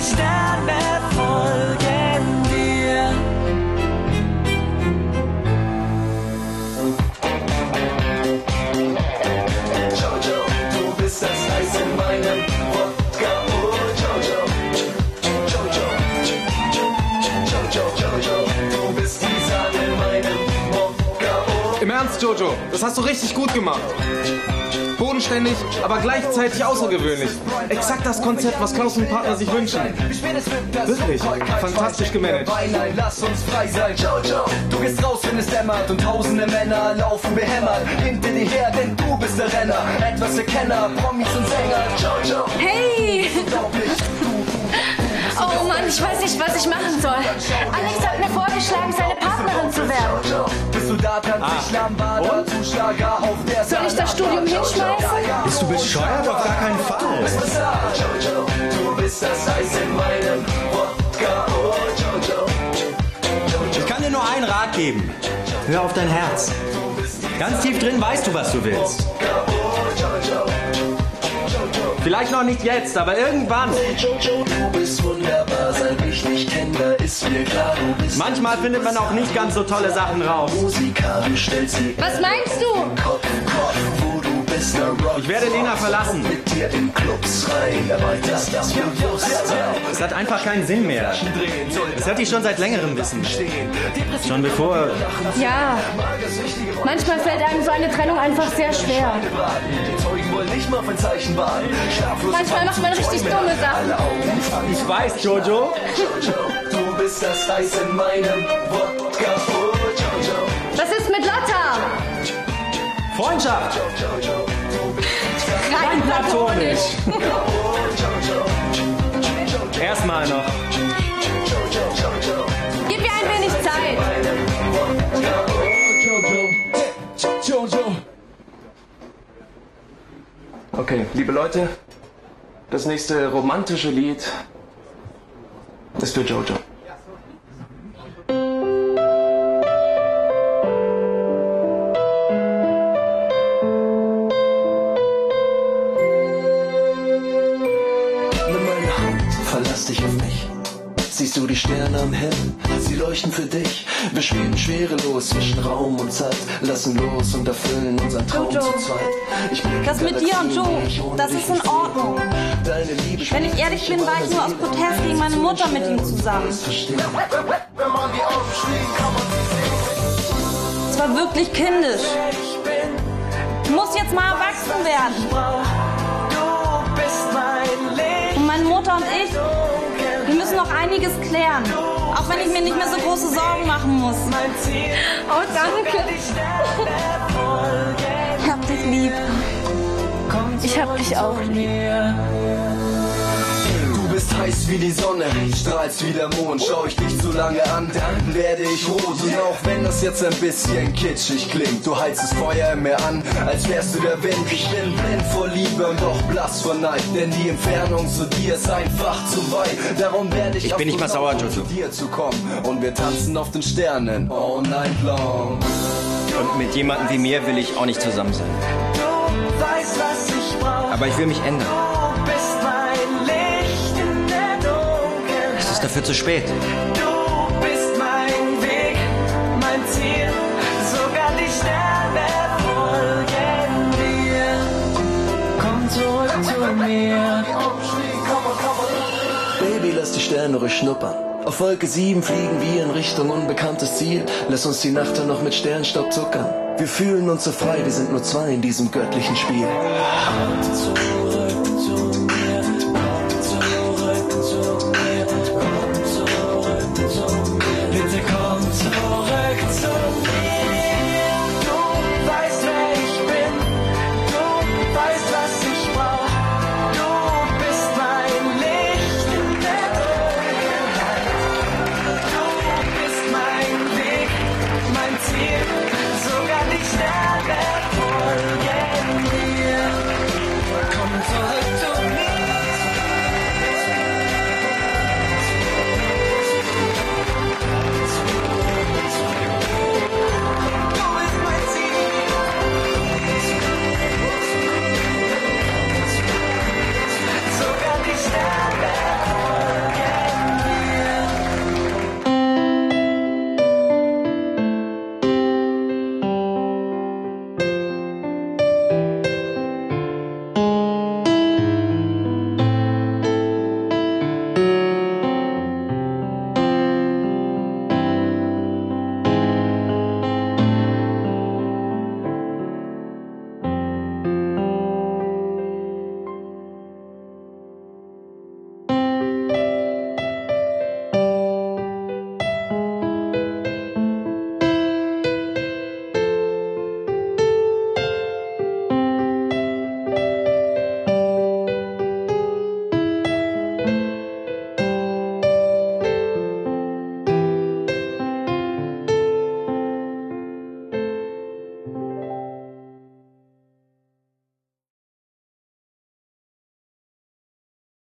Sterne folgen dir. Jojo, du bist das Eis in meinem Wodka. Oh, Jojo. Jojo. Jojo, Jojo, du bist die Sahne in meinem Wodka. Oh, Im Ernst, Jojo, das hast du richtig gut gemacht. Bodenständig, aber gleichzeitig außergewöhnlich. Exakt das Konzept, was Klaus und Partner sich wünschen. Wirklich, fantastisch gemanagt. Nein, lass uns frei sein, Jojo. Du gehst raus, wenn es dämmert und tausende Männer laufen behämmert hinter dir her, denn du bist der Renner. Etwas der Kenner, Promis und Sänger, Jojo. Hey! Unglaublich, Oh Mann, ich weiß nicht, was ich machen soll. Alex hat mir vorgeschlagen, seine Partnerin zu werden. Tanzt Ah. ich Lambada, Zuschlager auf der Soll ich das Studium hinschmeißen? Bist du bescheuert? Auf gar keinen Fall. Jojo, du bist das Eis in meinem Wodka. Oh, Jojo. Ich kann dir nur einen Rat geben. Hör auf dein Herz. Ganz tief drin weißt du, was du willst. Vielleicht noch nicht jetzt, aber irgendwann. Jojo, du bist wunderbar, seit ich dich kenne, da ist mir klar, du bist Manchmal findet man auch nicht ganz so tolle Sachen raus. Sie Was meinst du? Kopf, Kopf, wo du bist, der Rock. Ich werde Lena verlassen. Mit dir in Clubs rein, erweiterst das Bewusstsein. Es hat einfach keinen Sinn mehr. Das hätte ich schon seit längerem wissen. Schon bevor. Ja. Manchmal fällt einem so eine Trennung einfach sehr schwer. Wollen nicht mal auf ein Zeichen warten. Schlaflose Manchmal macht man richtig dumme Sachen. Ich weiß, Jojo. Jojo, du bist das Eis in meinem Wodka. Oh, Jojo. Was ist mit Lotta? Freundschaft. Jojo, Kein platonisch. oh, Okay, liebe Leute, das nächste romantische Lied ist für Jojo. Nimm meine Hand, verlass dich auf du die Sterne am Himmel? Sie leuchten für dich. Wir schweben schwerelos zwischen Raum und Zeit. Lassen los und erfüllen unseren Traum Jojo, zu zweit. Ich das mit dir und Joe, das ist in. Ordnung. Deine Liebe Wenn ich ehrlich bin, war ich nur aus Protest gegen meine Mutter mit ihm zusammen. Verstehen. Wenn man die Augen schließt, kann man Es war wirklich kindisch. Du musst jetzt mal erwachsen werden. Du bist mein Licht. Und meine Mutter und ich, noch einiges klären. Auch wenn ich mir nicht mehr so große Sorgen machen muss. Oh, danke. Ich hab dich lieb. Ich hab dich auch lieb. Heiß wie die Sonne, strahlst wie der Mond. Schau ich dich zu lange an, dann werde ich rot. Und auch wenn das jetzt ein bisschen kitschig klingt, du heizt das Feuer in mir an, als wärst du der Wind. Ich bin blind vor Liebe und doch blass vor Neid, denn die Entfernung zu dir ist einfach zu weit. Darum werde ich, Ich auf bin nicht mehr sauer, Jojo. zu dir zu kommen. Und wir tanzen auf den Sternen all night long. Und mit jemandem wie mir will ich auch nicht zusammen sein. Du weißt, was ich brauch. Aber ich will mich ändern. Ist dafür zu spät. Du bist mein Weg, mein Ziel. Sogar die Sterne folgen dir. Komm zurück zu mir. Baby, lass die Sterne ruhig schnuppern. Auf Wolke 7 fliegen wir in Richtung unbekanntes Ziel. Lass uns die Nacht dann noch mit Sternstaub zuckern. Wir fühlen uns so frei, wir sind nur zwei in diesem göttlichen Spiel.